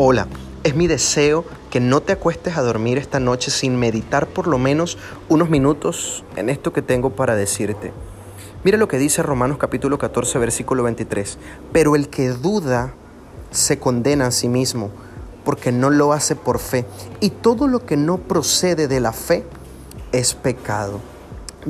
Hola, es mi deseo que no te acuestes a dormir esta noche sin meditar por lo menos unos minutos en esto que tengo para decirte. Mira lo que dice Romanos capítulo 14, versículo 23. Pero el que duda se condena a sí mismo, porque no lo hace por fe. Y todo lo que no procede de la fe es pecado.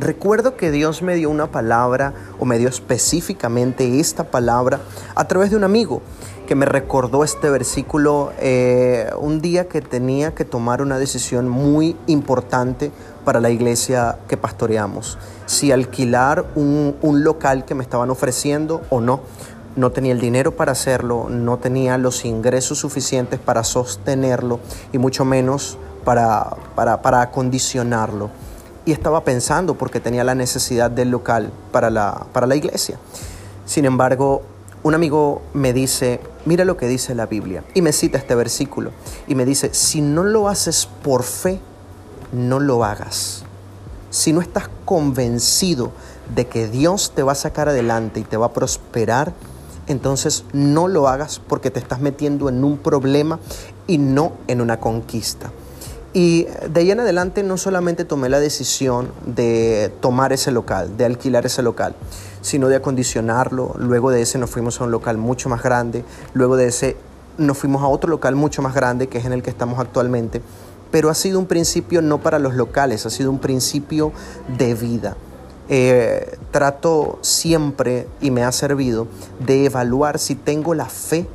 Recuerdo que Dios me dio una palabra, o me dio específicamente esta palabra, a través de un amigo que me recordó este versículo eh, un día que tenía que tomar una decisión muy importante para la iglesia que pastoreamos. Si alquilar un, un local que me estaban ofreciendo o no. No tenía el dinero para hacerlo, no tenía los ingresos suficientes para sostenerlo y mucho menos para, para, para acondicionarlo. Y estaba pensando porque tenía la necesidad del local para la, para la iglesia. Sin embargo, un amigo me dice, mira lo que dice la Biblia, y me cita este versículo, y me dice, si no lo haces por fe, no lo hagas. Si no estás convencido de que Dios te va a sacar adelante y te va a prosperar, entonces no lo hagas porque te estás metiendo en un problema y no en una conquista. Y de ahí en adelante no solamente tomé la decisión de tomar ese local, de alquilar ese local, sino de acondicionarlo. Luego de ese nos fuimos a un local mucho más grande. Luego de ese nos fuimos a otro local mucho más grande, que es en el que estamos actualmente. Pero ha sido un principio no para los locales, ha sido un principio de vida. Eh, trato siempre, y me ha servido, de evaluar si tengo la fe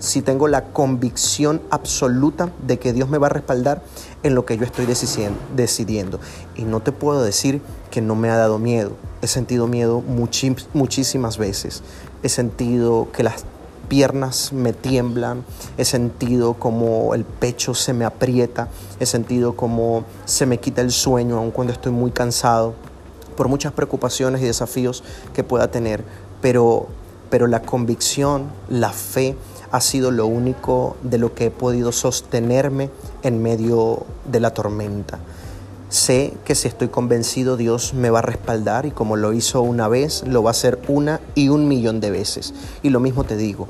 si tengo la convicción absoluta de que Dios me va a respaldar en lo que yo estoy decidiendo. Y no te puedo decir que no me ha dado miedo. He sentido miedo muchísimas veces. He sentido que las piernas me tiemblan, he sentido como el pecho se me aprieta, he sentido como se me quita el sueño aun cuando estoy muy cansado por muchas preocupaciones y desafíos que pueda tener, pero, pero la convicción, la fe, ha sido lo único de lo que he podido sostenerme en medio de la tormenta. Sé que si estoy convencido Dios me va a respaldar y como lo hizo una vez, lo va a hacer una y un millón de veces. Y lo mismo te digo,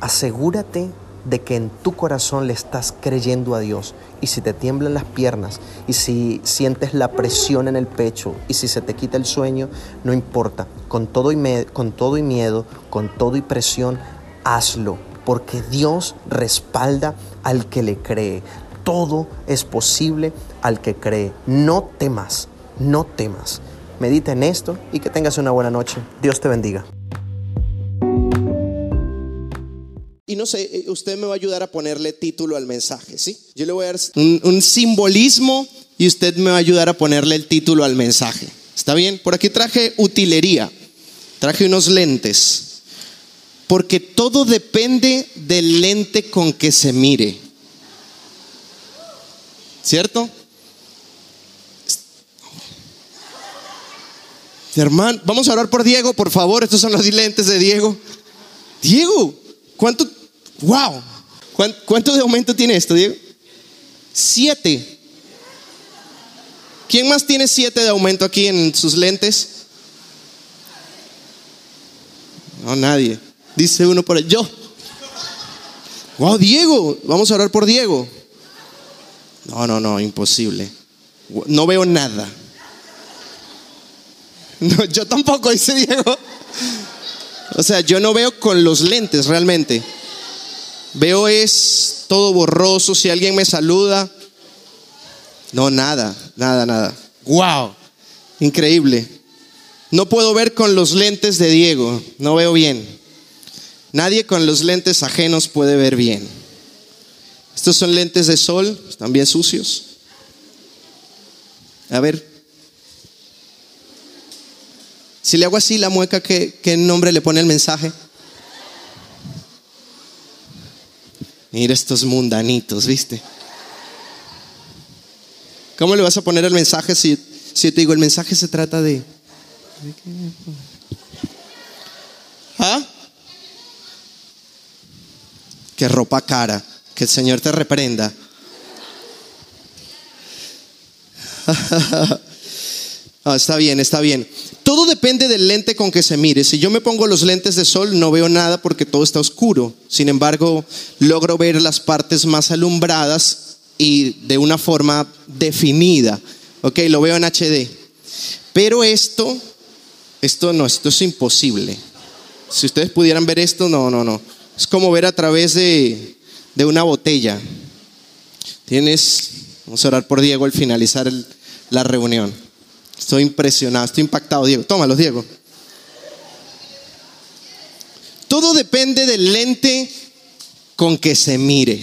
asegúrate de que en tu corazón le estás creyendo a Dios. Y si te tiemblan las piernas, y si sientes la presión en el pecho, y si se te quita el sueño, no importa. Con todo y, con todo y miedo, con todo y presión, hazlo, porque Dios respalda al que le cree. Todo es posible al que cree. No temas, no temas. Medita en esto y que tengas una buena noche. Dios te bendiga. Y no sé, eh, usted me va a ayudar a ponerle título al mensaje, ¿sí? Yo le voy a dar un, un, simbolismo y usted me va a ayudar a ponerle el título al mensaje. ¿Está bien? Por aquí traje utilería, traje unos lentes porque todo depende del lente con que se mire. ¿Cierto? Hermano, vamos a hablar por Diego, por favor. Estos son los lentes de Diego. Diego, ¿cuánto? ¡Wow! ¿Cuánto de aumento tiene esto, Diego? Siete. ¿Quién más tiene siete de aumento aquí en sus lentes? No, nadie. Dice uno por el yo. Wow, Diego, vamos a orar por Diego. No, no, no, imposible. No veo nada. Yo tampoco, dice Diego. O sea, yo no veo con los lentes realmente. Veo es todo borroso. Si alguien me saluda, no, nada, nada, nada. Wow, increíble. No puedo ver con los lentes de Diego, no veo bien. Nadie con los lentes ajenos puede ver bien. Estos son lentes de sol, están sucios. A ver. Si le hago así la mueca, ¿qué, qué nombre le pone el mensaje? Mira estos mundanitos, ¿viste? ¿Cómo le vas a poner el mensaje si, si te digo el mensaje se trata de... ¿Ah? Que ropa cara. Que el Señor te reprenda. está bien, está bien. todo depende del lente con que se mire. Si yo me pongo los lentes de sol, no veo nada porque todo está oscuro. Sin embargo, logro ver las partes más alumbradas y de una forma definida. Ok, lo veo en HD. Pero esto, esto no, esto es imposible. Si ustedes pudieran ver esto, no, no, no. Es como ver a través de, de una botella. Tienes, vamos a orar por Diego al finalizar la reunión. Estoy impresionado, estoy impactado, Diego. Tómalo, Diego. Todo depende del lente con que se mire.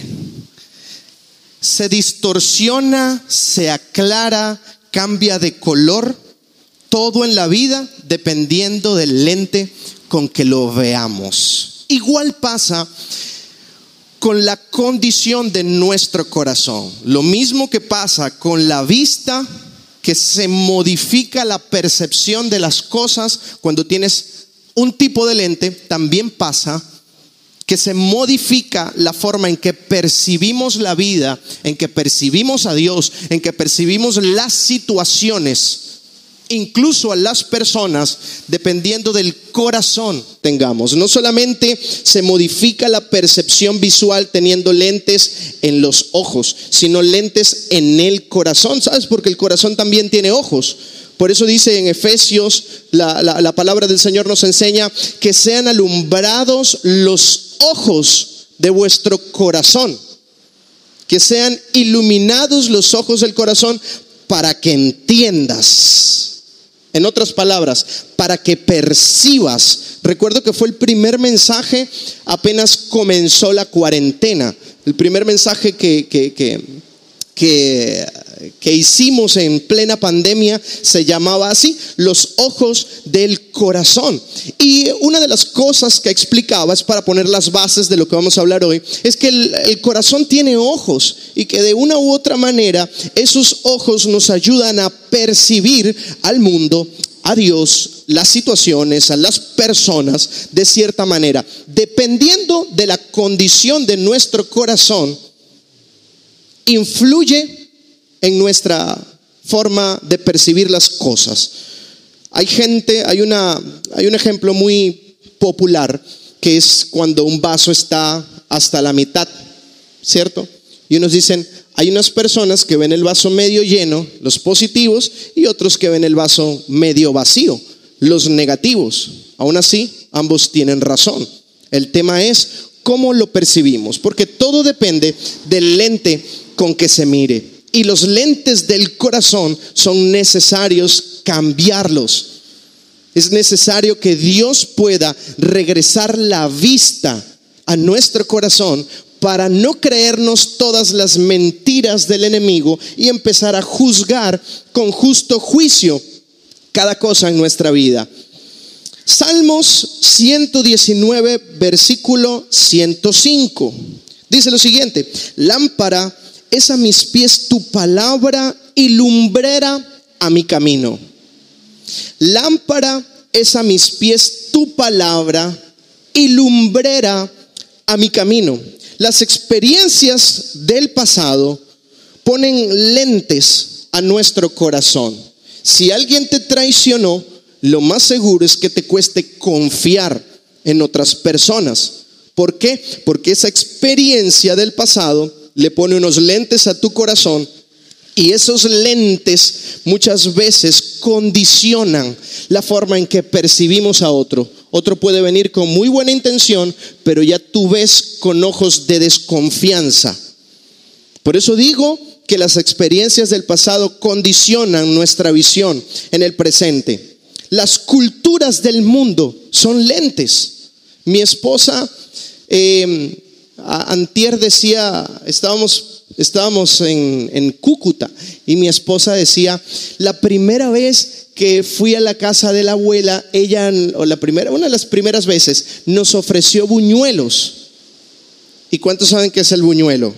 Se distorsiona, se aclara, cambia de color, todo en la vida dependiendo del lente con que lo veamos. Igual pasa con la condición de nuestro corazón. Lo mismo que pasa con la vista, que se modifica la percepción de las cosas cuando tienes un tipo de lente, también pasa que se modifica la forma en que percibimos la vida, en que percibimos a Dios, en que percibimos las situaciones incluso a las personas, dependiendo del corazón tengamos. No solamente se modifica la percepción visual teniendo lentes en los ojos, sino lentes en el corazón, ¿sabes? Porque el corazón también tiene ojos. Por eso dice en Efesios, la, la palabra del Señor nos enseña que sean alumbrados los ojos de vuestro corazón, que sean iluminados los ojos del corazón para que entiendas en otras palabras, para que percibas. Recuerdo que fue el primer mensaje apenas comenzó la cuarentena. El primer mensaje que, que, que, que, hicimos en plena pandemia se llamaba así, los ojos del corazón. Y una de las cosas que explicaba, es para poner las bases de lo que vamos a hablar hoy, es que el, el corazón tiene ojos y que de una u otra manera esos ojos nos ayudan a percibir al mundo, a Dios, las situaciones, a las personas de cierta manera. Dependiendo de la condición de nuestro corazón, influye en nuestra forma de percibir las cosas. Hay gente, hay, una, hay un ejemplo muy popular que es cuando un vaso está hasta la mitad, ¿cierto? Y unos dicen, hay unas personas que ven el vaso medio lleno, los positivos, y otros que ven el vaso medio vacío, los negativos. Aún así, ambos tienen razón. El tema es cómo lo percibimos, porque todo depende del lente con que se mire. Y los lentes del corazón son necesarios cambiarlos. Es necesario que Dios pueda regresar la vista a nuestro corazón para no creernos todas las mentiras del enemigo y empezar a juzgar con justo juicio cada cosa en nuestra vida. Salmos 119, versículo 105. Dice lo siguiente, lámpara es a mis pies tu palabra y lumbrera a mi camino. Lámpara es a mis pies tu palabra y lumbrera a mi camino. Las experiencias del pasado ponen lentes a nuestro corazón. Si alguien te traicionó, lo más seguro es que te cueste confiar en otras personas. ¿Por qué? Porque esa experiencia del pasado le pone unos lentes a tu corazón y esos lentes muchas veces condicionan la forma en que percibimos a otro. Otro puede venir con muy buena intención, pero ya tú ves con ojos de desconfianza. Por eso digo que las experiencias del pasado condicionan nuestra visión en el presente. Las culturas del mundo son lentes. Mi esposa eh, Antier decía, estábamos, estábamos en, en Cúcuta y mi esposa decía, la primera vez que fui a la casa de la abuela, ella, o la primera, una de las primeras veces, nos ofreció buñuelos. ¿Y cuántos saben qué es el buñuelo?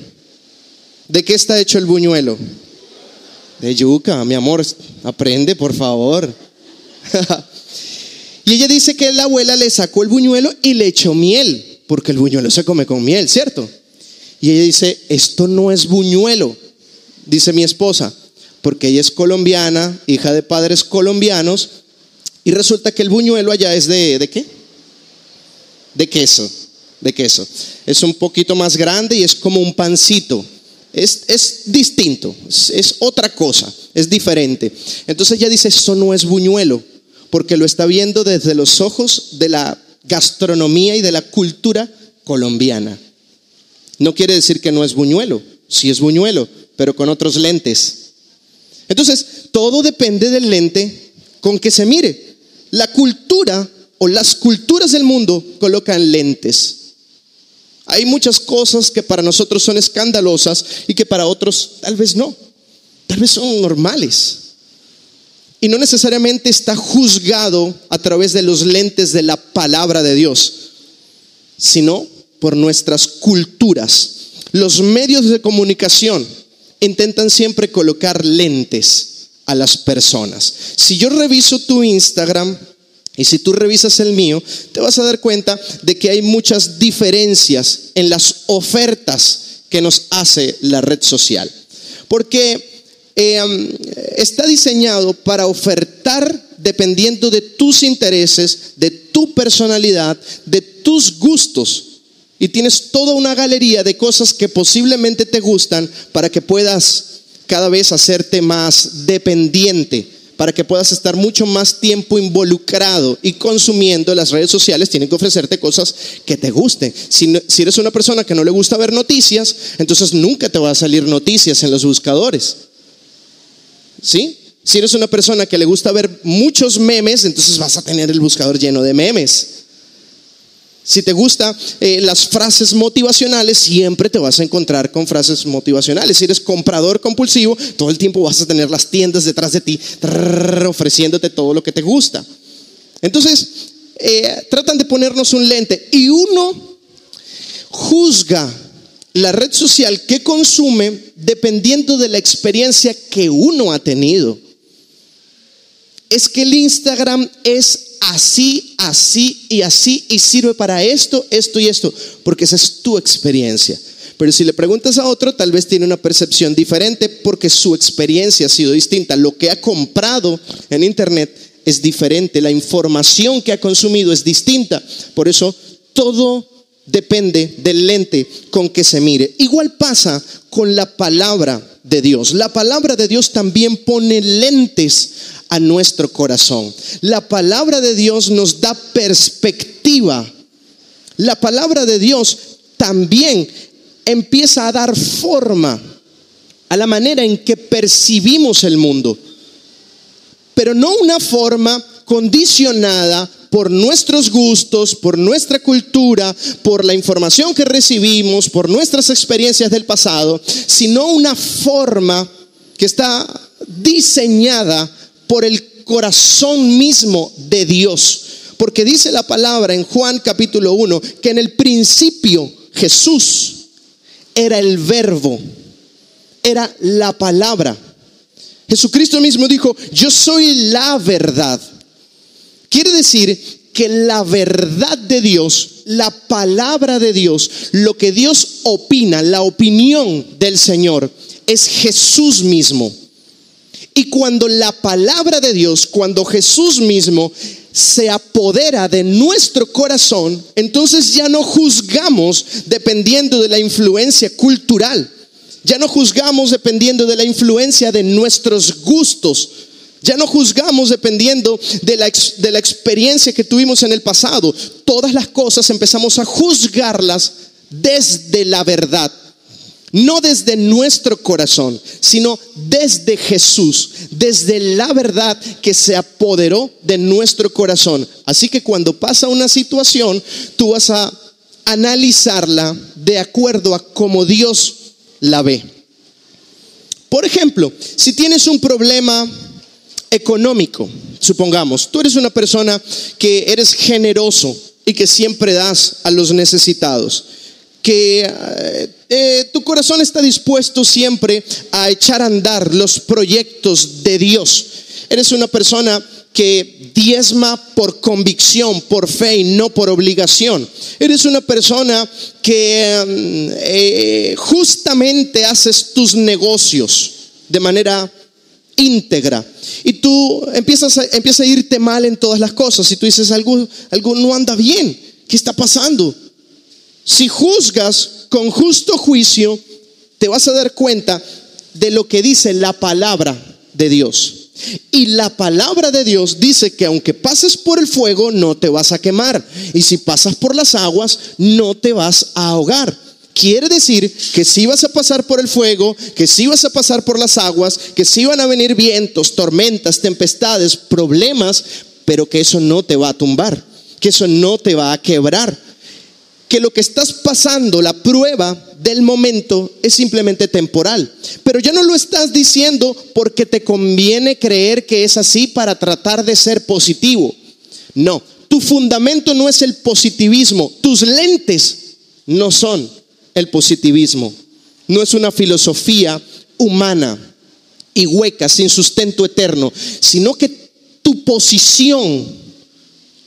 ¿De qué está hecho el buñuelo? De yuca, mi amor, aprende por favor. y ella dice que la abuela le sacó el buñuelo y le echó miel porque el buñuelo se come con miel, ¿cierto? Y ella dice, esto no es buñuelo, dice mi esposa, porque ella es colombiana, hija de padres colombianos, Y resulta que el buñuelo allá es de, ¿de qué? De queso, de queso. Es un poquito más grande y es como un pancito. Es, es distinto, es, es otra cosa, es diferente. Entonces ella dice, esto no es buñuelo, porque lo está viendo desde los ojos de la gastronomía y de la cultura colombiana. No quiere decir que no es buñuelo, sí es buñuelo, pero con otros lentes. Entonces, todo depende del lente con que se mire. La cultura o las culturas del mundo colocan lentes. Hay muchas cosas que para nosotros son escandalosas y que para otros tal vez no. Tal vez son normales. Y no necesariamente está juzgado a través de los lentes de la palabra de Dios, sino por nuestras culturas. Los medios de comunicación intentan siempre colocar lentes a las personas. Si yo reviso tu Instagram y si tú revisas el mío, te vas a dar cuenta de que hay muchas diferencias en las ofertas que nos hace la red social. Porque Em, está diseñado para ofertar dependiendo de tus intereses, de tu personalidad, de tus gustos. Y tienes toda una galería de cosas que posiblemente te gustan para que puedas cada vez hacerte más dependiente, para que puedas estar mucho más tiempo involucrado y consumiendo las redes sociales, tienen que ofrecerte cosas que te gusten. Si, si eres una persona que no le gusta ver noticias, entonces nunca te va a salir noticias en los buscadores. ¿Sí? Si eres una persona que le gusta ver muchos memes, entonces vas a tener el buscador lleno de memes. Si te gustan eh, las frases motivacionales, siempre te vas a encontrar con frases motivacionales. Si eres comprador compulsivo, todo el tiempo vas a tener las tiendas detrás de ti ofreciéndote todo lo que te gusta. Entonces, eh, tratan de ponernos un lente y uno juzga la red social que consume dependiendo de la experiencia que uno ha tenido. Es que el Instagram es así, así y así y sirve para esto, esto y esto, porque esa es tu experiencia. Pero si le preguntas a otro, tal vez tiene una percepción diferente porque su experiencia ha sido distinta. Lo que ha comprado en Internet es diferente, la información que ha consumido es distinta. Por eso todo depende del lente con que se mire. Igual pasa con la palabra de Dios. La palabra de Dios también pone lentes a nuestro corazón. La palabra de Dios nos da perspectiva. La palabra de Dios también empieza a dar forma a la manera en que percibimos el mundo. Pero no una forma condicionada por nuestros gustos, por nuestra cultura, por la información que recibimos, por nuestras experiencias del pasado, sino una forma que está diseñada por el corazón mismo de Dios. Porque dice la palabra en Juan capítulo 1 que en el principio Jesús era el verbo, era la palabra. Jesucristo mismo dijo, yo soy la verdad. Quiere decir que la verdad de Dios, la palabra de Dios, lo que Dios opina, la opinión del Señor, es Jesús mismo. Y cuando la palabra de Dios, cuando Jesús mismo se apodera de nuestro corazón, entonces ya no juzgamos dependiendo de la influencia cultural. Ya no juzgamos dependiendo de la influencia de nuestros gustos, ya no juzgamos dependiendo de la, de la experiencia que tuvimos en el pasado. Todas las cosas empezamos a juzgarlas desde la verdad. No desde nuestro corazón, sino desde Jesús, desde la verdad que se apoderó de nuestro corazón. Así que cuando pasa una situación, tú vas a analizarla de acuerdo a cómo Dios la ve. Por ejemplo, si tienes un problema económico, supongamos, tú eres una persona que eres generoso y que siempre das a los necesitados, que eh, eh, tu corazón está dispuesto siempre a echar a andar los proyectos de Dios. Eres una persona que diezma por convicción, por fe y no por obligación. Eres una persona que eh, justamente haces tus negocios de manera íntegra. Y tú empiezas a, empieza a irte mal en todas las cosas. Y tú dices, algo, algo no anda bien. ¿Qué está pasando? Si juzgas con justo juicio, te vas a dar cuenta de lo que dice la palabra de Dios. Y la palabra de Dios dice que aunque pases por el fuego, no te vas a quemar. Y si pasas por las aguas, no te vas a ahogar. Quiere decir que si vas a pasar por el fuego, que si vas a pasar por las aguas, que si van a venir vientos, tormentas, tempestades, problemas, pero que eso no te va a tumbar, que eso no te va a quebrar. Que lo que estás pasando, la prueba del momento, es simplemente temporal. Pero ya no lo estás diciendo porque te conviene creer que es así para tratar de ser positivo. No, tu fundamento no es el positivismo, tus lentes no son el positivismo. No es una filosofía humana y hueca, sin sustento eterno, sino que tu posición,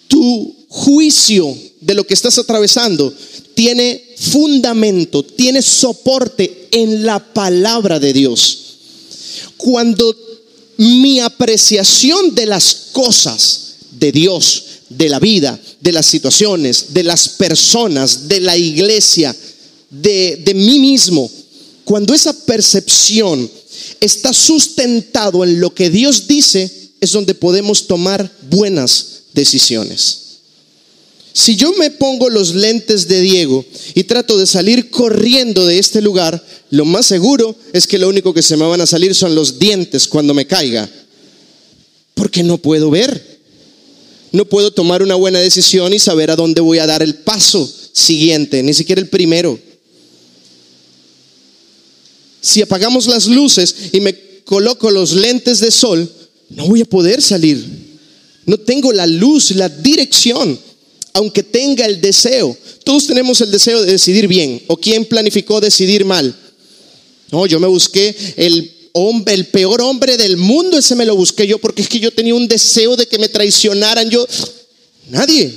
tu juicio de lo que estás atravesando tiene fundamento, tiene soporte en la palabra de Dios. Cuando mi apreciación de las cosas de Dios, de la vida, de las situaciones, de las personas, de la iglesia, de, mí mismo, cuando esa percepción está sustentado en lo que Dios dice, es donde podemos tomar buenas decisiones. Si yo me pongo los lentes de Diego y trato de salir corriendo de este lugar, lo más seguro es que lo único que se me van a salir son los dientes cuando me caiga. Porque no puedo ver. No puedo tomar una buena decisión y saber a dónde voy a dar el paso siguiente, ni siquiera el primero. Si apagamos las luces y me coloco los lentes de sol, no voy a poder salir. No tengo la luz, la dirección, aunque tenga el deseo. Todos tenemos el deseo de decidir bien. ¿O quién planificó decidir mal? No, yo me busqué el hombre, el peor hombre del mundo, ese me lo busqué yo porque es que yo tenía un deseo de que me traicionaran. Yo, nadie,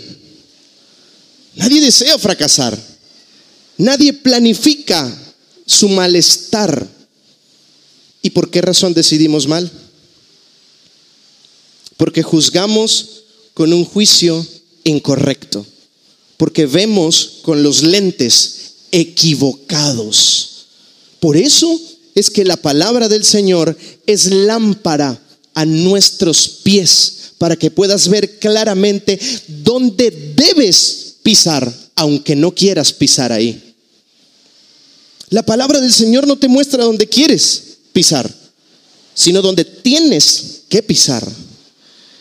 nadie desea fracasar. Nadie planifica su malestar. ¿Y por qué razón decidimos mal? Porque juzgamos con un juicio incorrecto, porque vemos con los lentes equivocados. Por eso es que la palabra del Señor es lámpara a nuestros pies, para que puedas ver claramente dónde debes pisar, aunque no quieras pisar ahí. La palabra del Señor no te muestra dónde quieres pisar, sino donde tienes que pisar.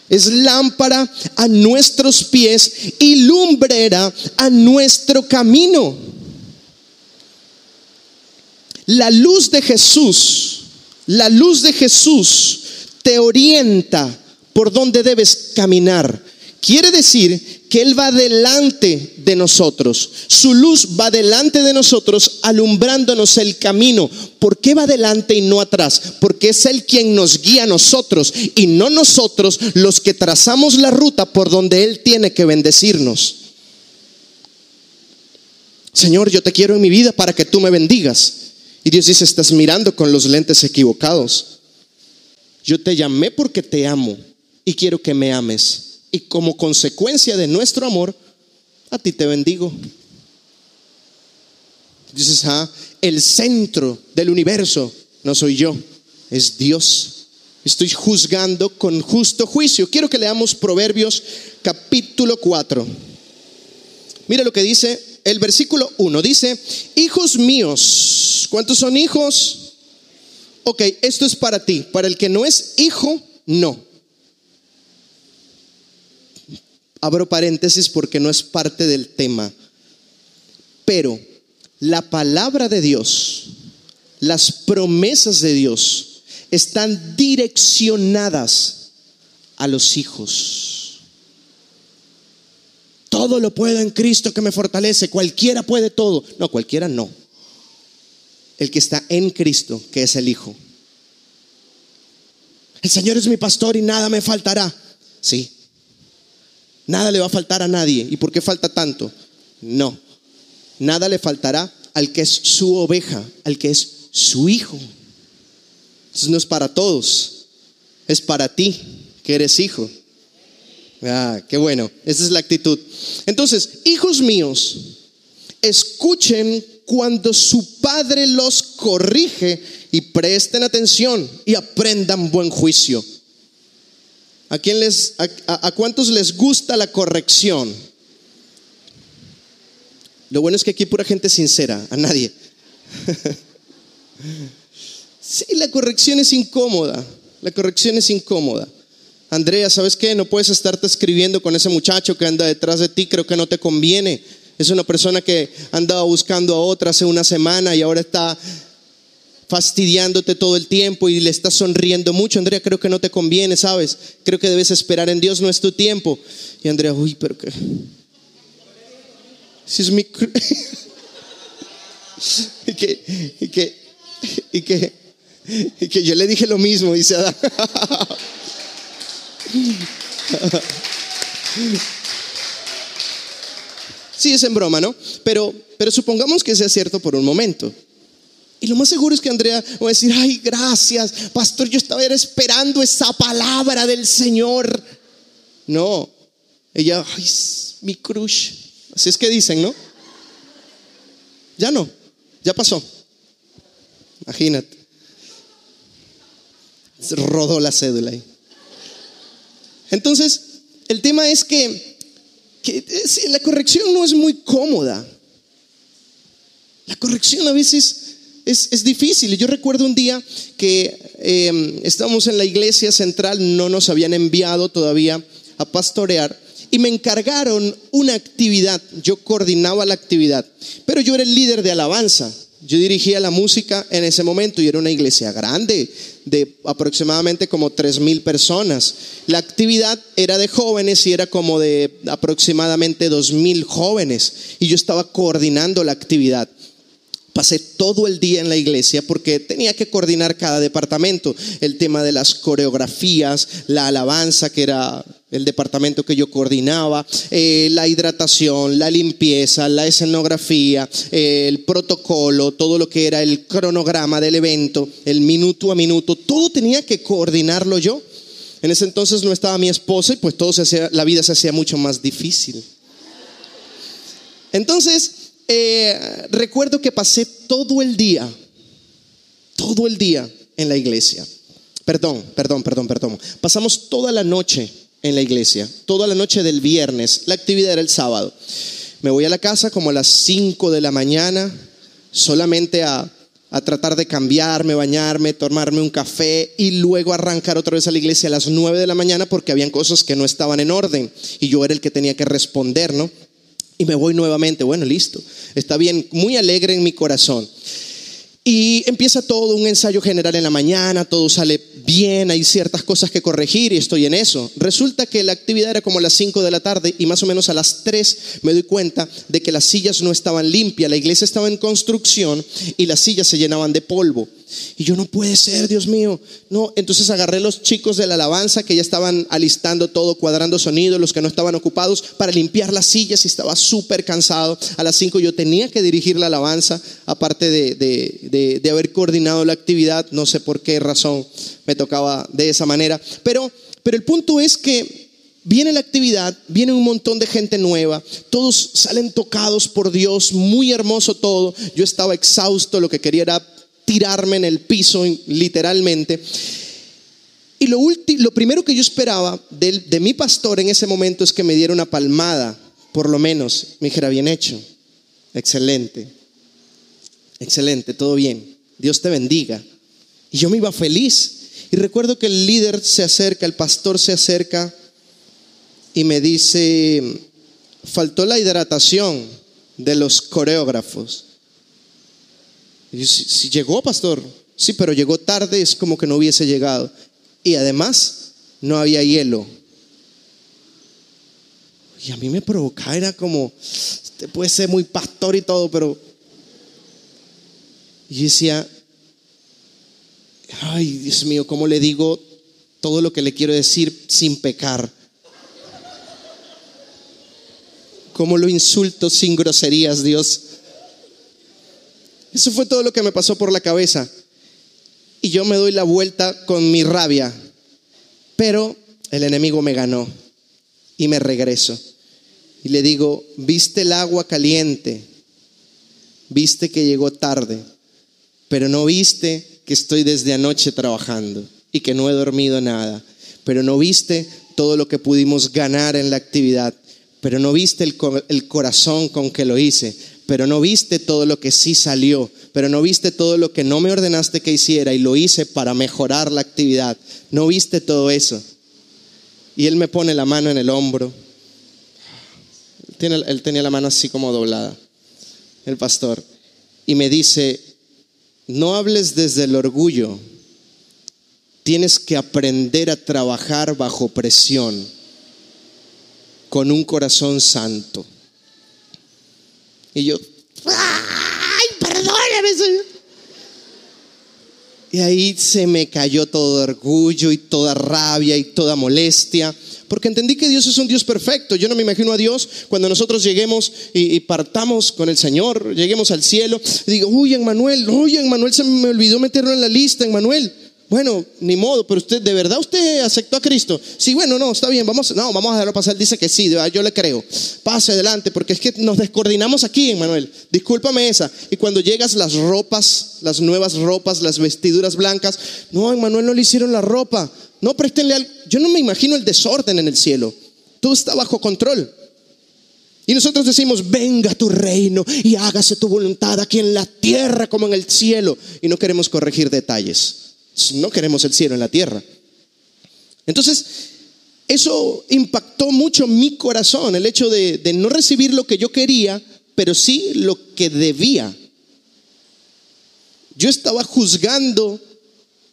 Es lámpara a nuestros pies y lumbrera a nuestro camino. La luz de Jesús, la luz de Jesús te orienta por dónde debes caminar. Quiere decir que Él va delante de nosotros. Su luz va delante de nosotros, alumbrándonos el camino. ¿Por qué va delante y no atrás? Porque es Él quien nos guía a nosotros y no nosotros los que trazamos la ruta por donde Él tiene que bendecirnos. Señor, yo te quiero en mi vida para que tú me bendigas. Y Dios dice, estás mirando con los lentes equivocados. Yo te llamé porque te amo y quiero que me ames y como consecuencia de nuestro amor, a ti te bendigo. Dices, ah, el centro del universo no soy yo, es Dios. Estoy juzgando con justo juicio. Quiero que leamos Proverbios capítulo 4. Mira lo que dice el versículo 1. Dice, hijos míos, ¿cuántos son hijos? Ok, esto es para ti. Para el que no es hijo, no. Abro paréntesis porque no es parte del tema. Pero la palabra de Dios, las promesas de Dios están direccionadas a los hijos. Todo lo puedo en Cristo que me fortalece. Cualquiera puede todo. No, cualquiera no. El que está en Cristo, que es el Hijo. El Señor es mi pastor y nada me faltará. Sí, Nada le va a faltar a nadie. ¿Y por qué falta tanto? No. Nada le faltará al que es su oveja, al que es su hijo. Entonces no es para todos. es para ti, que eres hijo. Ah, qué bueno, esa es la actitud. Entonces, hijos míos, escuchen cuando su padre los corrige y presten atención y aprendan buen juicio. ¿A, quién les, a, cuántos les gusta la corrección? Lo bueno es que aquí pura gente sincera, a nadie. sí, la corrección es incómoda. La corrección es incómoda. Andrea, ¿sabes qué? No puedes estarte escribiendo con ese muchacho que anda detrás de ti, creo que no te conviene. Es una persona que andaba buscando a otra hace una semana y ahora está fastidiándote todo el tiempo y le está sonriendo mucho. Andrea, creo que no te conviene, ¿sabes? Creo que debes esperar en Dios, no es tu tiempo. Y Andrea, uy, pero qué. Si es mi. y que, y que, y que, y que yo le dije lo mismo, dice Adán. Sí, es en broma, ¿no? Pero, pero supongamos que sea cierto por un momento. Y lo más seguro es que Andrea va a decir, ay, gracias, pastor, yo estaba esperando esa palabra del Señor. No, ella, ay, mi crush. Así es que dicen, ¿no? Ya no, ya pasó. Imagínate. Se rodó la cédula ahí. Entonces, el tema es que que la corrección no es muy cómoda. La corrección a veces es, difícil. Yo recuerdo un día que em, estábamos en la iglesia central, no nos habían enviado todavía a pastorear y me encargaron una actividad. Yo coordinaba la actividad, pero yo era el líder de alabanza. Yo dirigía la música en ese momento y era una iglesia grande, de aproximadamente como tres mil personas. La actividad era de jóvenes y era como de aproximadamente dos mil jóvenes y yo estaba coordinando la actividad. Pasé todo el día en la iglesia porque tenía que coordinar cada departamento, el tema de las coreografías, la alabanza, que era el departamento que yo coordinaba, eh, la hidratación, la limpieza, la escenografía, eh, el protocolo, todo lo que era el cronograma del evento, el minuto a minuto, todo tenía que coordinarlo yo. En ese entonces no estaba mi esposa y pues todo se hacía, la vida se hacía mucho más difícil. Entonces, eh, recuerdo que pasé todo el día, todo el día en la iglesia. Perdón, perdón, perdón, perdón. Pasamos toda la noche en la iglesia, toda la noche del viernes. La actividad era el sábado. Me voy a la casa como a las 5 de la mañana, solamente a, a tratar de cambiarme, bañarme, tomarme un café y luego arrancar otra vez a la iglesia a las 9 de la mañana porque habían cosas que no estaban en orden y yo era el que tenía que responder, ¿no? Y me voy nuevamente, bueno, listo, está bien, muy alegre en mi corazón. Y empieza todo un ensayo general en la mañana, todo sale bien, hay ciertas cosas que corregir y estoy en eso. Resulta que la actividad era como a las 5 de la tarde y más o menos a las 3 me doy cuenta de que las sillas no estaban limpias, la iglesia estaba en construcción y las sillas se llenaban de polvo. Y yo no puede ser, Dios mío. No, entonces agarré los chicos de la alabanza que ya estaban alistando todo, cuadrando sonido, los que no estaban ocupados, para limpiar las sillas y estaba súper cansado. A las 5 yo tenía que dirigir la alabanza, aparte de, de, de, haber coordinado la actividad, no sé por qué razón me tocaba de esa manera. Pero, pero el punto es que Viene la actividad, viene un montón de gente nueva, todos salen tocados por Dios, muy hermoso todo. Yo estaba exhausto, lo que quería era tirarme en el piso literalmente. Y lo, lo primero que yo esperaba de, de mi pastor en ese momento es que me diera una palmada, por lo menos, me dijera, bien hecho, excelente, excelente, todo bien, Dios te bendiga. Y yo me iba feliz. Y recuerdo que el líder se acerca, el pastor se acerca y me dice, faltó la hidratación de los coreógrafos. Y si, llegó, pastor, sí, pero llegó tarde, es como que no hubiese llegado. Y además, no había hielo. Y a mí me provocaba, era como, usted puede ser muy pastor y todo, pero... Y decía, ay, Dios mío, ¿cómo le digo todo lo que le quiero decir sin pecar? ¿Cómo lo insulto sin groserías, Dios? Eso fue todo lo que me pasó por la cabeza. Y yo me doy la vuelta con mi rabia. Pero el enemigo me ganó y me regreso. Y le digo, viste el agua caliente, viste que llegó tarde, pero no viste que estoy desde anoche trabajando y que no he dormido nada, pero no viste todo lo que pudimos ganar en la actividad, pero no viste el, el corazón con que lo hice, pero no viste todo lo que sí salió, pero no viste todo lo que no me ordenaste que hiciera y lo hice para mejorar la actividad, no viste todo eso. Y él me pone la mano en el hombro. él tenía la mano así como doblada, el pastor. Y me dice, no hables desde el orgullo. Tienes que aprender a trabajar bajo presión con un corazón santo. Y yo, ¡ay, perdóname! Y ahí se me cayó todo orgullo y toda rabia y toda molestia, porque entendí que Dios es un Dios perfecto. Yo no me imagino a Dios cuando nosotros lleguemos y, partamos con el Señor, lleguemos al cielo, y digo, uy, Manuel, uy, Manuel se me olvidó meterlo en la lista, Manuel. Bueno, ni modo, pero usted, ¿de verdad usted aceptó a Cristo? Sí, bueno, no, está bien, vamos, no, vamos a dejarlo pasar. Dice que sí, yo le creo. Pase adelante, porque es que nos descoordinamos aquí, Emanuel. Discúlpame esa. Y cuando llegas las ropas, las nuevas ropas, las vestiduras blancas, no, Emanuel no le hicieron la ropa. No, préstenle al... Yo no me imagino el desorden en el cielo. Todo está bajo control. Y nosotros decimos, venga tu reino y hágase tu voluntad aquí en la tierra como en el cielo. Y no queremos corregir detalles. No queremos el cielo en la tierra. Entonces, eso impactó mucho mi corazón, el hecho de, no recibir lo que yo quería, pero sí lo que debía. Yo estaba juzgando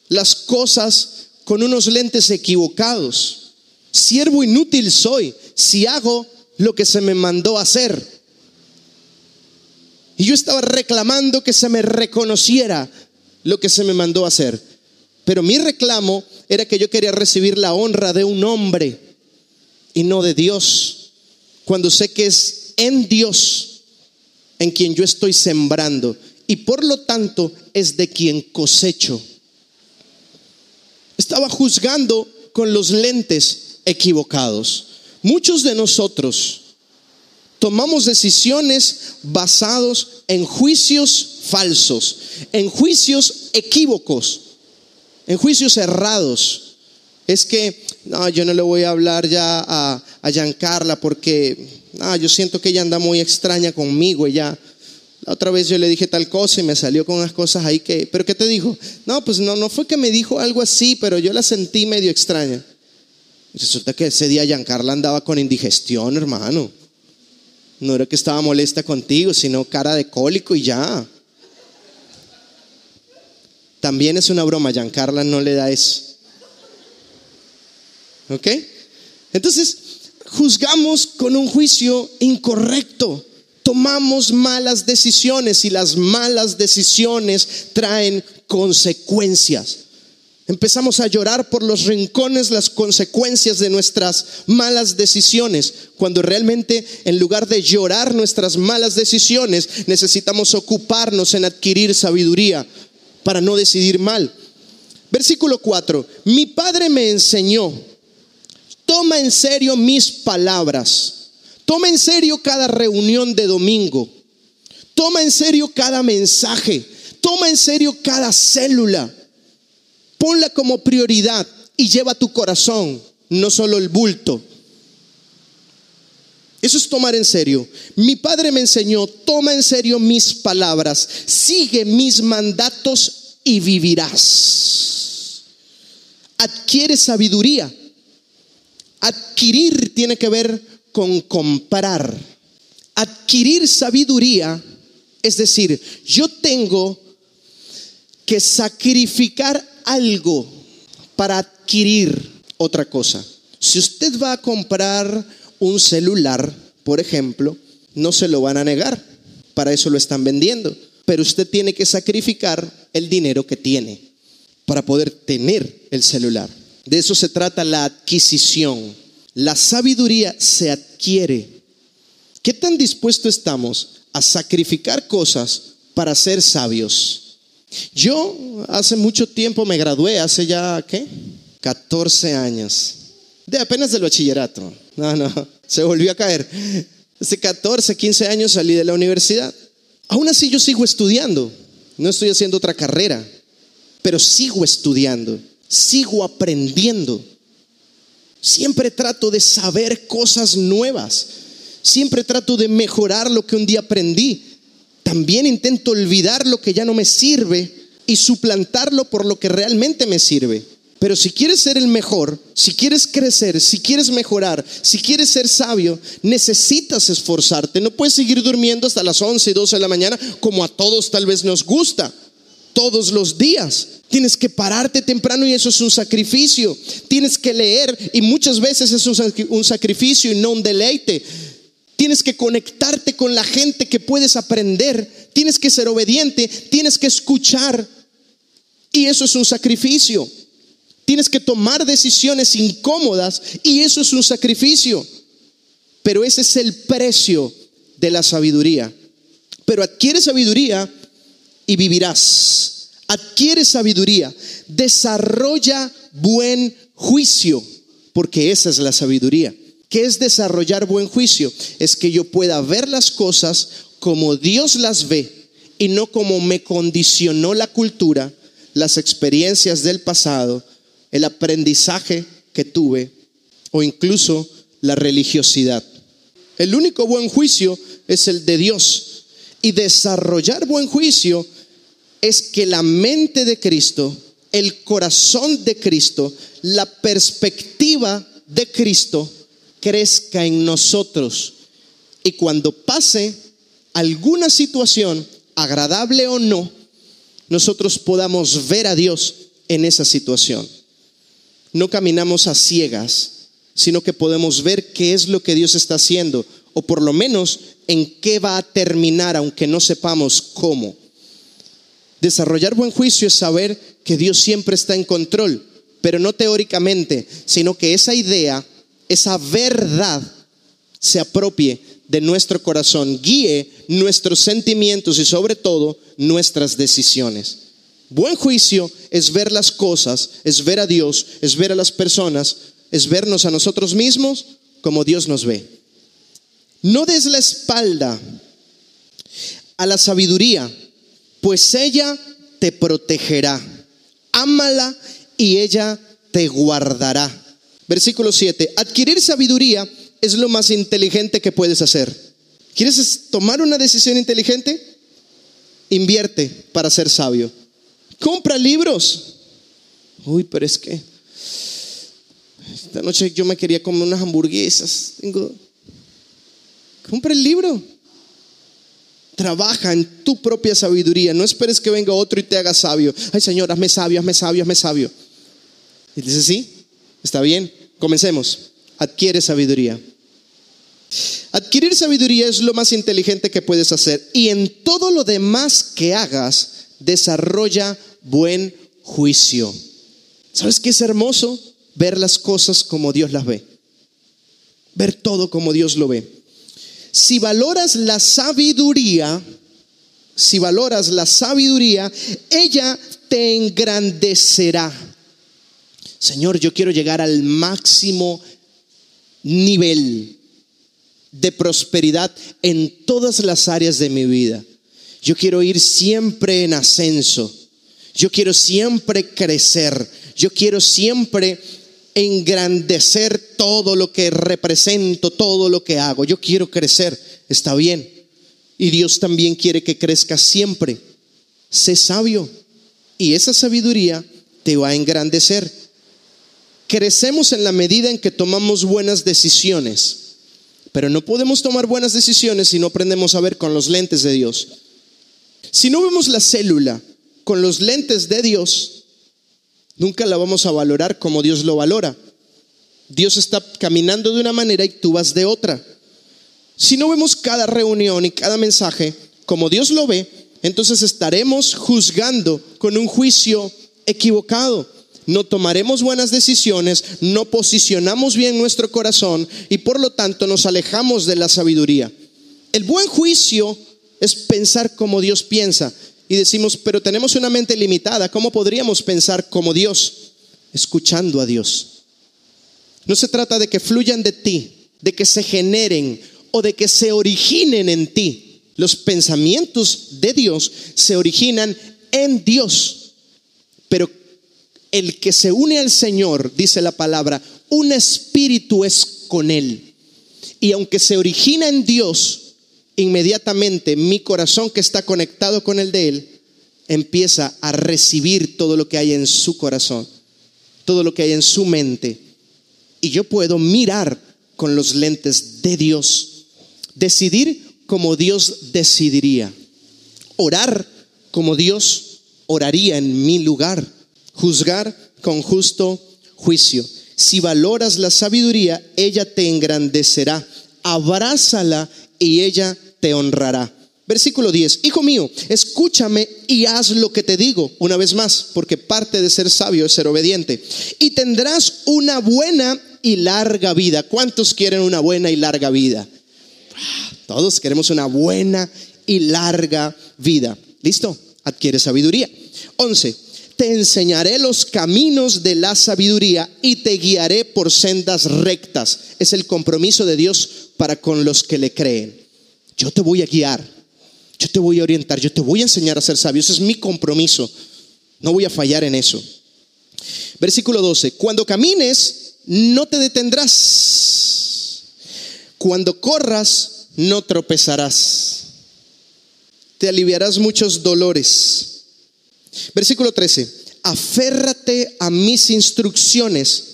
las cosas con unos lentes equivocados. Siervo inútil soy si hago lo que se me mandó hacer. Y yo estaba reclamando que se me reconociera lo que se me mandó hacer. Pero mi reclamo era que yo quería recibir la honra de un hombre y no de Dios. Cuando sé que es en Dios en quien yo estoy sembrando y por lo tanto es de quien cosecho. Estaba juzgando con los lentes equivocados. Muchos de nosotros tomamos decisiones basados en juicios falsos, en juicios equívocos en juicios cerrados. Es que, no, yo no le voy a hablar ya a, a Giancarla porque, no, yo siento que ella anda muy extraña conmigo. Ella, la otra vez yo le dije tal cosa y me salió con unas cosas ahí que, ¿pero qué te dijo? No, pues no, no fue que me dijo algo así, pero yo la sentí medio extraña. Resulta que ese día Giancarla andaba con indigestión, hermano. No era que estaba molesta contigo, sino cara de cólico y ya. También es una broma, Giancarla no le da eso. ¿Ok? Entonces, juzgamos con un juicio incorrecto. Tomamos malas decisiones y las malas decisiones traen consecuencias. Empezamos a llorar por los rincones las consecuencias de nuestras malas decisiones, cuando realmente en lugar de llorar nuestras malas decisiones, necesitamos ocuparnos en adquirir sabiduría para no decidir mal. Versículo 4, mi padre me enseñó, toma en serio mis palabras, toma en serio cada reunión de domingo, toma en serio cada mensaje, toma en serio cada célula, ponla como prioridad y lleva tu corazón, no solo el bulto. Eso es tomar en serio. Mi padre me enseñó, toma en serio mis palabras, sigue mis mandatos y vivirás. Adquiere sabiduría. Adquirir tiene que ver con comprar. Adquirir sabiduría es decir, yo tengo que sacrificar algo para adquirir otra cosa. Si usted va a comprar un celular, por ejemplo, no se lo van a negar. Para eso lo están vendiendo. Pero usted tiene que sacrificar el dinero que tiene para poder tener el celular. De eso se trata la adquisición. La sabiduría se adquiere. ¿Qué tan dispuesto estamos a sacrificar cosas para ser sabios? Yo hace mucho tiempo me gradué, hace ya, ¿qué? 14 años. De apenas del bachillerato. No, no, se volvió a caer. Hace 14, 15 años salí de la universidad. Aún así yo sigo estudiando. No estoy haciendo otra carrera, pero sigo estudiando, sigo aprendiendo. Siempre trato de saber cosas nuevas. Siempre trato de mejorar lo que un día aprendí. También intento olvidar lo que ya no me sirve y suplantarlo por lo que realmente me sirve. Pero si quieres ser el mejor, si quieres crecer, si quieres mejorar, si quieres ser sabio, necesitas esforzarte. No puedes seguir durmiendo hasta las 11 y 12 de la mañana como a todos tal vez nos gusta. Todos los días. Tienes que pararte temprano y eso es un sacrificio. Tienes que leer y muchas veces es un sacrificio y no un deleite. Tienes que conectarte con la gente que puedes aprender. Tienes que ser obediente. Tienes que escuchar. Y eso es un sacrificio. Tienes que tomar decisiones incómodas y eso es un sacrificio. Pero ese es el precio de la sabiduría. Pero adquiere sabiduría y vivirás. Adquiere sabiduría. Desarrolla buen juicio, porque esa es la sabiduría. ¿Qué es desarrollar buen juicio? Es que yo pueda ver las cosas como Dios las ve y no como me condicionó la cultura, las experiencias del pasado el aprendizaje que tuve o incluso la religiosidad. El único buen juicio es el de Dios. Y desarrollar buen juicio es que la mente de Cristo, el corazón de Cristo, la perspectiva de Cristo crezca en nosotros. Y cuando pase alguna situación, agradable o no, nosotros podamos ver a Dios en esa situación no caminamos a ciegas, sino que podemos ver qué es lo que Dios está haciendo, o por lo menos en qué va a terminar, aunque no sepamos cómo. Desarrollar buen juicio es saber que Dios siempre está en control, pero no teóricamente, sino que esa idea, esa verdad, se apropie de nuestro corazón, guíe nuestros sentimientos y sobre todo nuestras decisiones. Buen juicio es ver las cosas, es ver a Dios, es ver a las personas, es vernos a nosotros mismos como Dios nos ve. No des la espalda a la sabiduría, pues ella te protegerá. Ámala y ella te guardará. Versículo 7. Adquirir sabiduría es lo más inteligente que puedes hacer. ¿Quieres tomar una decisión inteligente? Invierte para ser sabio. Compra libros. Uy, pero es que esta noche yo me quería comer unas hamburguesas. Tengo... Compra el libro. Trabaja en tu propia sabiduría. No esperes que venga otro y te haga sabio. Ay, Señor, hazme sabio, hazme sabio, hazme sabio. Y dice, sí, está bien. Comencemos. Adquiere sabiduría. Adquirir sabiduría es lo más inteligente que puedes hacer. Y en todo lo demás que hagas, desarrolla buen juicio. ¿Sabes qué es hermoso? Ver las cosas como Dios las ve. Ver todo como Dios lo ve. Si valoras la sabiduría, si valoras la sabiduría, ella te engrandecerá. Señor, yo quiero llegar al máximo nivel de prosperidad en todas las áreas de mi vida. Yo quiero ir siempre en ascenso. Yo quiero siempre crecer. Yo quiero siempre engrandecer todo lo que represento, todo lo que hago. Yo quiero crecer. Está bien. Y Dios también quiere que crezcas siempre. Sé sabio. Y esa sabiduría te va a engrandecer. Crecemos en la medida en que tomamos buenas decisiones. Pero no podemos tomar buenas decisiones si no aprendemos a ver con los lentes de Dios. Si no vemos la célula con los lentes de Dios, nunca la vamos a valorar como Dios lo valora. Dios está caminando de una manera y tú vas de otra. Si no vemos cada reunión y cada mensaje como Dios lo ve, entonces estaremos juzgando con un juicio equivocado. No tomaremos buenas decisiones, no posicionamos bien nuestro corazón y por lo tanto nos alejamos de la sabiduría. El buen juicio es pensar como Dios piensa. Y decimos, pero tenemos una mente limitada, ¿cómo podríamos pensar como Dios? escuchando a Dios. No se trata de que fluyan de ti, de que se generen o de que se originen en ti. Los pensamientos de Dios se originan en Dios. Pero el que se une al Señor, dice la palabra, un espíritu es con Él. Y aunque se origina en Dios, inmediatamente mi corazón que está conectado con el de Él empieza a recibir todo lo que hay en su corazón, todo lo que hay en su mente. Y yo puedo mirar con los lentes de Dios, decidir como Dios decidiría, orar como Dios oraría en mi lugar, juzgar con justo juicio. Si valoras la sabiduría, ella te engrandecerá. Abrázala y ella te honrará. Versículo 10, Hijo mío, escúchame y haz lo que te digo, una vez más, porque parte de ser sabio es ser obediente. Y tendrás una buena y larga vida. ¿Cuántos quieren una buena y larga vida? Todos queremos una buena y larga vida. ¿Listo? Adquiere sabiduría. 11. Te enseñaré los caminos de la sabiduría y te guiaré por sendas rectas. Es el compromiso de Dios para con los que le creen. Yo te voy a guiar, yo te voy a orientar, yo te voy a enseñar a ser sabio. Ese es mi compromiso. No voy a fallar en eso. Versículo 12. Cuando camines, no te detendrás. Cuando corras, no tropezarás. Te aliviarás muchos dolores. Versículo 13. Aférrate a mis instrucciones.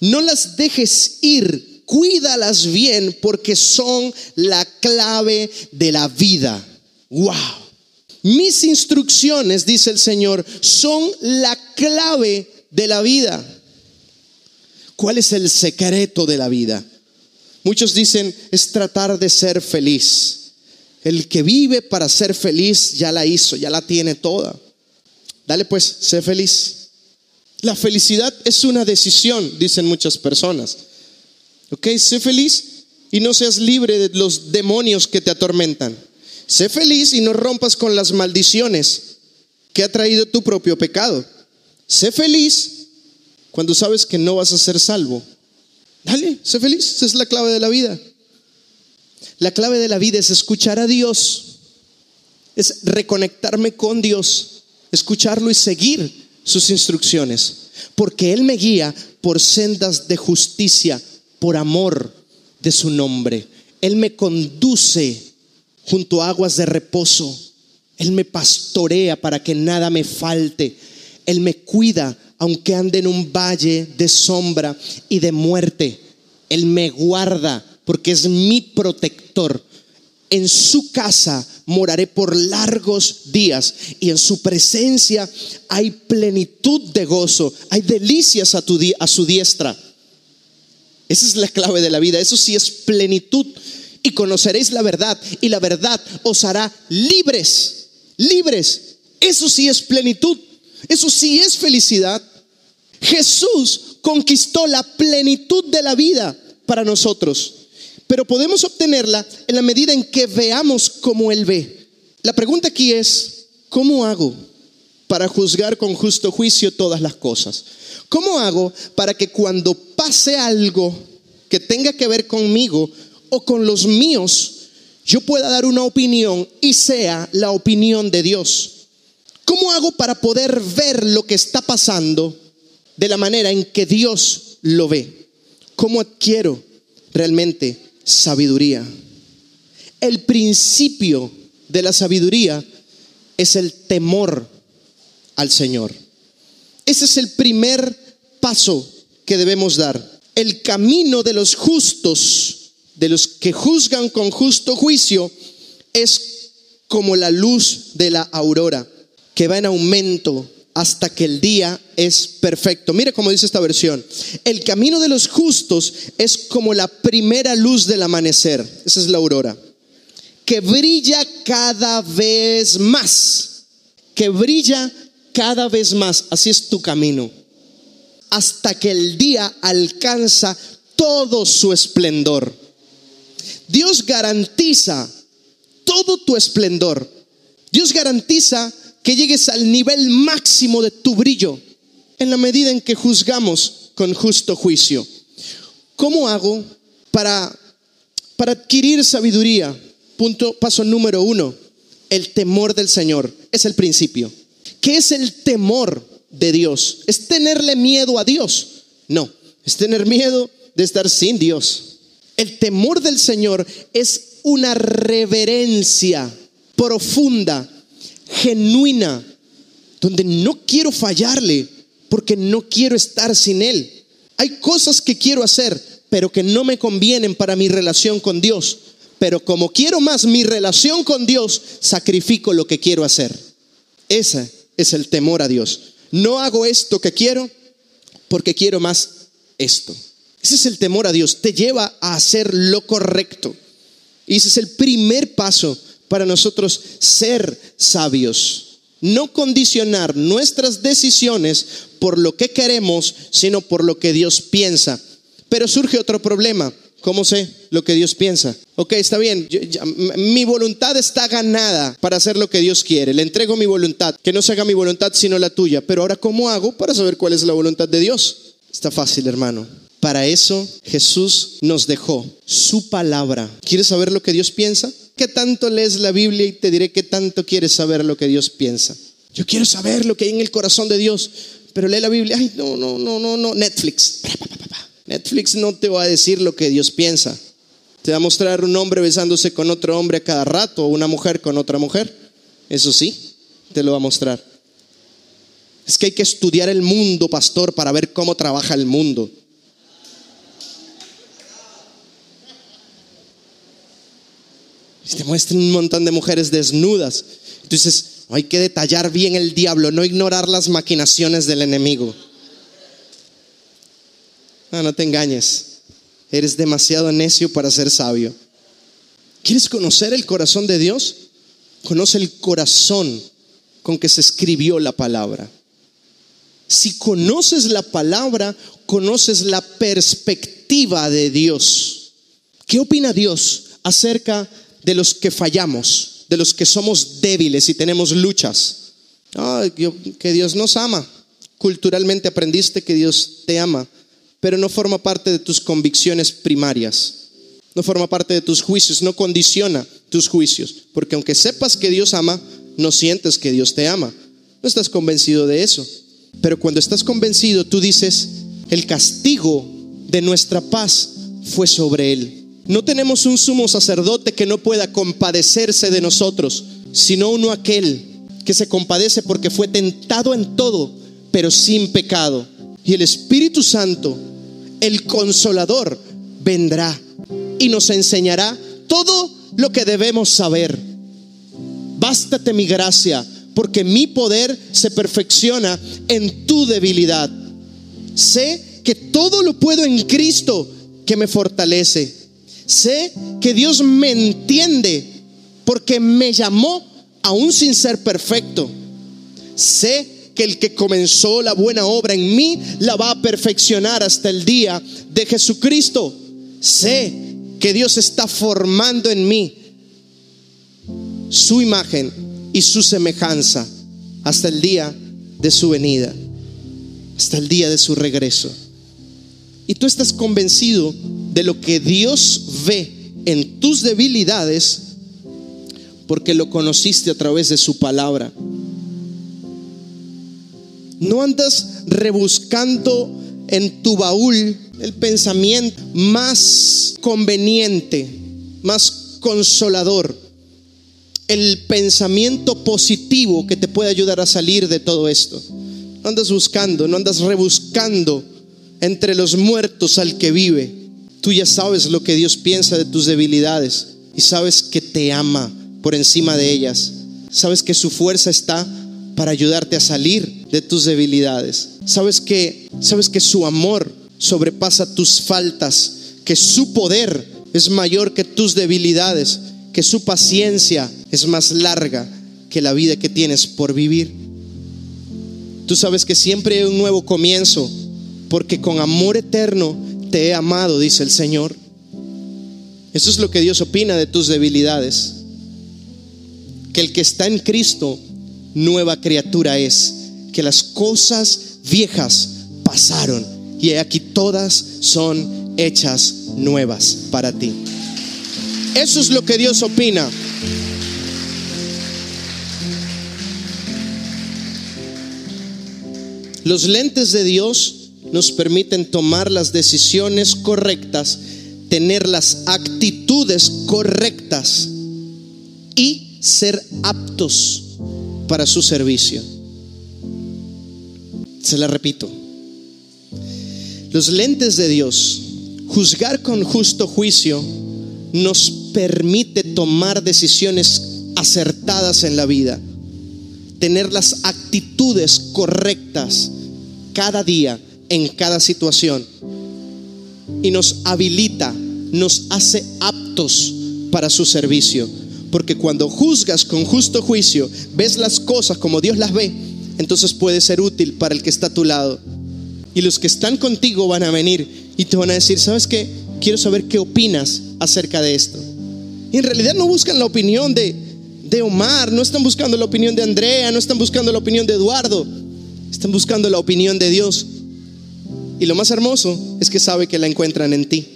No las dejes ir cuídalas bien porque son la clave de la vida. Wow. Mis instrucciones, dice el Señor, son la clave de la vida. ¿Cuál es el secreto de la vida? Muchos dicen es tratar de ser feliz. El que vive para ser feliz ya la hizo, ya la tiene toda. Dale pues, sé feliz. La felicidad es una decisión, dicen muchas personas. ¿Ok? Sé feliz y no seas libre de los demonios que te atormentan. Sé feliz y no rompas con las maldiciones que ha traído tu propio pecado. Sé feliz cuando sabes que no vas a ser salvo. Dale, sé feliz. Esa es la clave de la vida. La clave de la vida es escuchar a Dios. Es reconectarme con Dios, escucharlo y seguir sus instrucciones. Porque Él me guía por sendas de justicia por amor de su nombre. Él me conduce junto a aguas de reposo. Él me pastorea para que nada me falte. Él me cuida aunque ande en un valle de sombra y de muerte. Él me guarda porque es mi protector. En su casa moraré por largos días y en su presencia hay plenitud de gozo, hay delicias a, tu, a su diestra. Esa es la clave de la vida. Eso sí es plenitud. Y conoceréis la verdad. Y la verdad os hará libres. Libres. Eso sí es plenitud. Eso sí es felicidad. Jesús conquistó la plenitud de la vida para nosotros. Pero podemos obtenerla en la medida en que veamos como Él ve. La pregunta aquí es, ¿cómo hago para juzgar con justo juicio todas las cosas? ¿Cómo hago para que cuando pase algo que tenga que ver conmigo o con los míos, yo pueda dar una opinión y sea la opinión de Dios? ¿Cómo hago para poder ver lo que está pasando de la manera en que Dios lo ve? ¿Cómo adquiero realmente sabiduría? El principio de la sabiduría es el temor al Señor. Ese es el primer paso que debemos dar. El camino de los justos, de los que juzgan con justo juicio, es como la luz de la aurora, que va en aumento hasta que el día es perfecto. Mire cómo dice esta versión. El camino de los justos es como la primera luz del amanecer. Esa es la aurora. Que brilla cada vez más. Que brilla cada vez más. Así es tu camino. Hasta que el día alcanza todo su esplendor. Dios garantiza todo tu esplendor. Dios garantiza que llegues al nivel máximo de tu brillo. en la medida en que juzgamos con justo juicio. ¿Cómo hago para, para adquirir sabiduría? Punto, paso número uno, el temor del Señor. Es el principio. ¿Qué es el temor de Dios? ¿Es tenerle miedo a Dios? No, es tener miedo de estar sin Dios. El temor del Señor es una reverencia profunda, genuina, donde no quiero fallarle porque no quiero estar sin Él. Hay cosas que quiero hacer, pero que no me convienen para mi relación con Dios. Pero como quiero más mi relación con Dios, sacrifico lo que quiero hacer. Ese es el temor a Dios. No hago esto que quiero porque quiero más esto. Ese es el temor a Dios. Te lleva a hacer lo correcto. Y ese es el primer paso para nosotros ser sabios. No condicionar nuestras decisiones por lo que queremos, sino por lo que Dios piensa. Pero surge otro problema. ¿Cómo sé lo que Dios piensa? Ok, está bien. mi voluntad está ganada para hacer lo que Dios quiere. Le entrego mi voluntad. Que no se haga mi voluntad sino la tuya. Pero ahora, ¿cómo hago para saber cuál es la voluntad de Dios? Está fácil, hermano. Para eso Jesús nos dejó su palabra. ¿Quieres saber lo que Dios piensa? ¿Qué tanto lees la Biblia y te diré qué tanto quieres saber lo que Dios piensa? Yo quiero saber lo que hay en el corazón de Dios, pero lee la Biblia. Ay, no, no, no, no, no. Netflix. Netflix no te va a decir lo que Dios piensa. Te va a mostrar un hombre besándose con otro hombre a cada rato o una mujer con otra mujer. Eso sí, te lo va a mostrar. Es que hay que estudiar el mundo, pastor, para ver cómo trabaja el mundo. te muestran un montón de mujeres desnudas. Entonces, hay que detallar bien el diablo, no ignorar las maquinaciones del enemigo. No, te engañes. Eres demasiado necio para ser sabio. ¿Quieres conocer el corazón de Dios? Conoce el corazón con que se escribió la palabra. Si conoces la palabra, conoces la perspectiva de Dios. ¿Qué opina Dios acerca de los que fallamos, de los que somos débiles y tenemos luchas. que Dios nos ama. Culturalmente aprendiste que Dios te ama, pero no forma parte de tus convicciones primarias. No forma parte de tus juicios, no condiciona tus juicios. Porque aunque sepas que Dios ama, no sientes que Dios te ama. No estás convencido de eso. Pero cuando estás convencido, tú dices, el castigo de nuestra paz fue sobre Él. No tenemos un sumo sacerdote que no pueda compadecerse de nosotros, sino uno aquel que se compadece porque fue tentado en todo, pero sin pecado. Y el Espíritu Santo, el consolador, vendrá y nos enseñará todo lo que debemos saber. Bástate mi gracia, porque mi poder se perfecciona en tu debilidad. Sé que todo lo puedo en Cristo que me fortalece. Sé que Dios me entiende porque me llamó aún sin ser perfecto. Sé que el que comenzó la buena obra en mí la va a perfeccionar hasta el día de Jesucristo. Sé que Dios está formando en mí su imagen y su semejanza hasta el día de su venida, hasta el día de su regreso. Y tú estás convencido de lo que Dios ve en tus debilidades porque lo conociste a través de su palabra. No andas rebuscando en tu baúl el pensamiento más conveniente, más consolador, el pensamiento positivo que te puede ayudar a salir de todo esto. No andas buscando, no andas rebuscando entre los muertos al que vive Tú ya sabes lo que Dios piensa de tus debilidades y sabes que te ama por encima de ellas. Sabes que su fuerza está para ayudarte a salir de tus debilidades. Sabes que sabes que su amor sobrepasa tus faltas, que su poder es mayor que tus debilidades, que su paciencia es más larga que la vida que tienes por vivir. Tú sabes que siempre hay un nuevo comienzo, porque con amor eterno te he amado, dice el Señor. Eso es lo que Dios opina de tus debilidades. Que el que está en Cristo, nueva criatura es. Que las cosas viejas pasaron y aquí todas son hechas nuevas para ti. Eso es lo que Dios opina. Los lentes de Dios nos permiten tomar las decisiones correctas, tener las actitudes correctas y ser aptos para su servicio. Se la repito. Los lentes de Dios, juzgar con justo juicio, nos permite tomar decisiones acertadas en la vida, tener las actitudes correctas cada día, en cada situación, y nos habilita, nos hace aptos para su servicio. Porque cuando juzgas con justo juicio, ves las cosas como Dios las ve, entonces puede ser útil para el que está a tu lado. Y los que están contigo van a venir y te van a decir, ¿sabes qué? Quiero saber qué opinas acerca de esto. Y en realidad no buscan la opinión de, de Omar, no están buscando la opinión de Andrea, no están buscando la opinión de Eduardo, están buscando la opinión de Dios. Y lo más hermoso es que sabe que la encuentran en ti.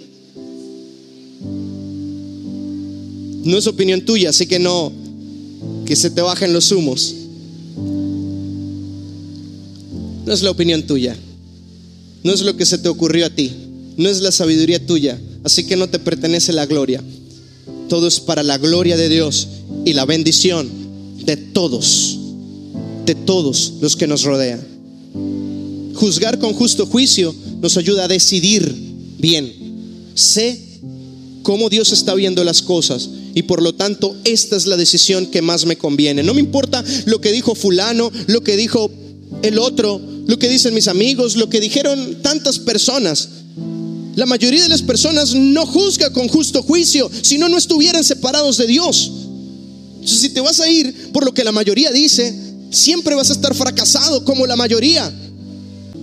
No es opinión tuya, así que no, que se te bajen los humos. No es la opinión tuya. No es lo que se te ocurrió a ti. No es la sabiduría tuya. Así que no te pertenece la gloria. Todo es para la gloria de Dios y la bendición de todos, de todos los que nos rodean. Juzgar con justo juicio nos ayuda a decidir bien. Sé cómo Dios está viendo las cosas y por lo tanto esta es la decisión que más me conviene. No me importa lo que dijo fulano, lo que dijo el otro, lo que dicen mis amigos, lo que dijeron tantas personas. La mayoría de las personas no juzga con justo juicio, si no, no estuvieran separados de Dios. Entonces, si te vas a ir por lo que la mayoría dice, siempre vas a estar fracasado como la mayoría.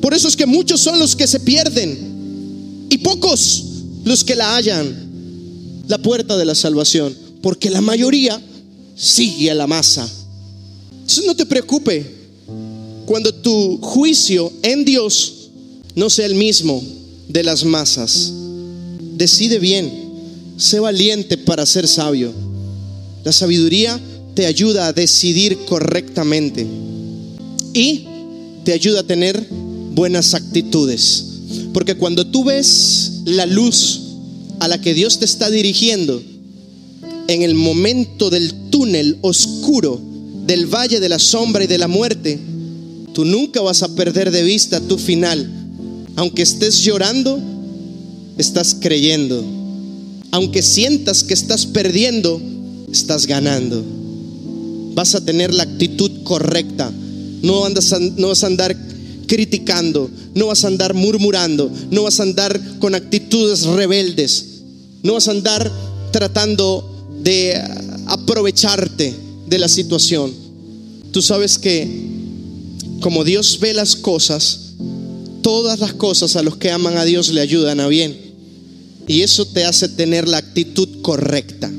Por eso es que muchos son los que se pierden y pocos los que la hallan, la puerta de la salvación, porque la mayoría sigue a la masa. Entonces no te preocupe cuando tu juicio en Dios no sea el mismo de las masas. Decide bien, sé valiente para ser sabio. La sabiduría te ayuda a decidir correctamente y te ayuda a tener buenas actitudes. Porque cuando tú ves la luz a la que Dios te está dirigiendo, en el momento del túnel oscuro, del valle de la sombra y de la muerte, tú nunca vas a perder de vista tu final. Aunque estés llorando, estás creyendo. Aunque sientas que estás perdiendo, estás ganando. Vas a tener la actitud correcta. No, andas no vas a andar criticando, no vas a andar murmurando, no vas a andar con actitudes rebeldes, no vas a andar tratando de aprovecharte de la situación. Tú sabes que como Dios ve las cosas, todas las cosas a los que aman a Dios le ayudan a bien. Y eso te hace tener la actitud correcta.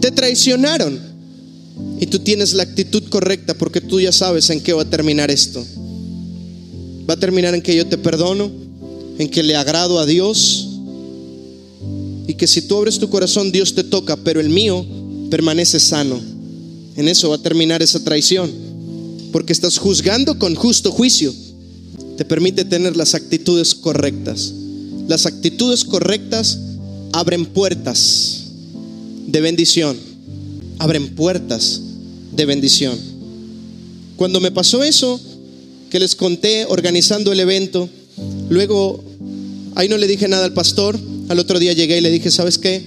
Te traicionaron y tú tienes la actitud correcta porque tú ya sabes en qué va a terminar esto. Va a terminar en que yo te perdono, en que le agrado a Dios y que si tú abres tu corazón Dios te toca, pero el mío permanece sano. En eso va a terminar esa traición, porque estás juzgando con justo juicio. Te permite tener las actitudes correctas. Las actitudes correctas abren puertas de bendición. Abren puertas de bendición. Cuando me pasó eso, que les conté organizando el evento. Luego, ahí no le dije nada al pastor. Al otro día llegué y le dije, ¿sabes qué?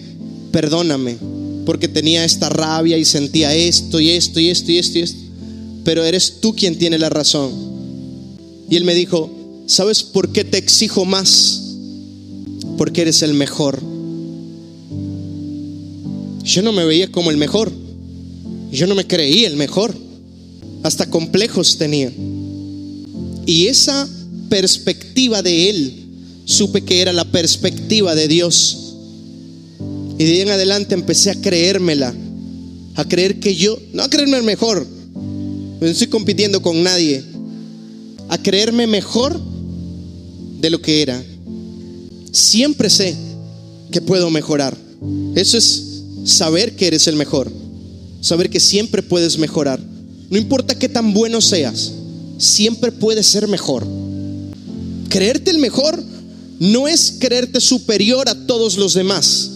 Perdóname, porque tenía esta rabia y sentía esto y esto y esto y esto y esto. Pero eres tú quien tiene la razón. Y él me dijo, ¿sabes por qué te exijo más? Porque eres el mejor. Yo no me veía como el mejor. Yo no me creí el mejor. Hasta complejos tenía. Y esa perspectiva de Él, supe que era la perspectiva de Dios. Y de ahí en adelante empecé a creérmela, a creer que yo, no a creerme el mejor, no estoy compitiendo con nadie, a creerme mejor de lo que era. Siempre sé que puedo mejorar. Eso es saber que eres el mejor. Saber que siempre puedes mejorar. No importa qué tan bueno seas, siempre puedes ser mejor. Creerte el mejor no es creerte superior a todos los demás.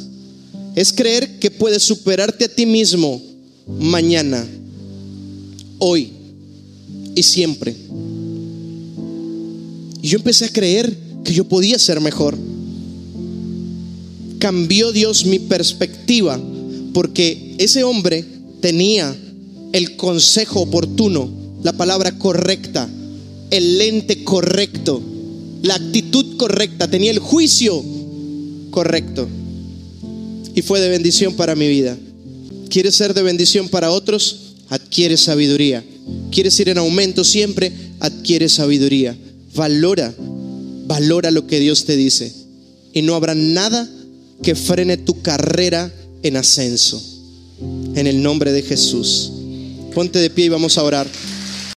Es creer que puedes superarte a ti mismo mañana, hoy y siempre. Y yo empecé a creer que yo podía ser mejor. Cambió Dios mi perspectiva porque ese hombre tenía el consejo oportuno, la palabra correcta, el lente correcto, la actitud correcta, tenía el juicio correcto. Y fue de bendición para mi vida. ¿Quieres ser de bendición para otros? Adquiere sabiduría. ¿Quieres ir en aumento siempre? Adquiere sabiduría. Valora valora lo que Dios te dice y no habrá nada que frene tu carrera en ascenso. En el nombre de Jesús. Ponte de pie y vamos a orar.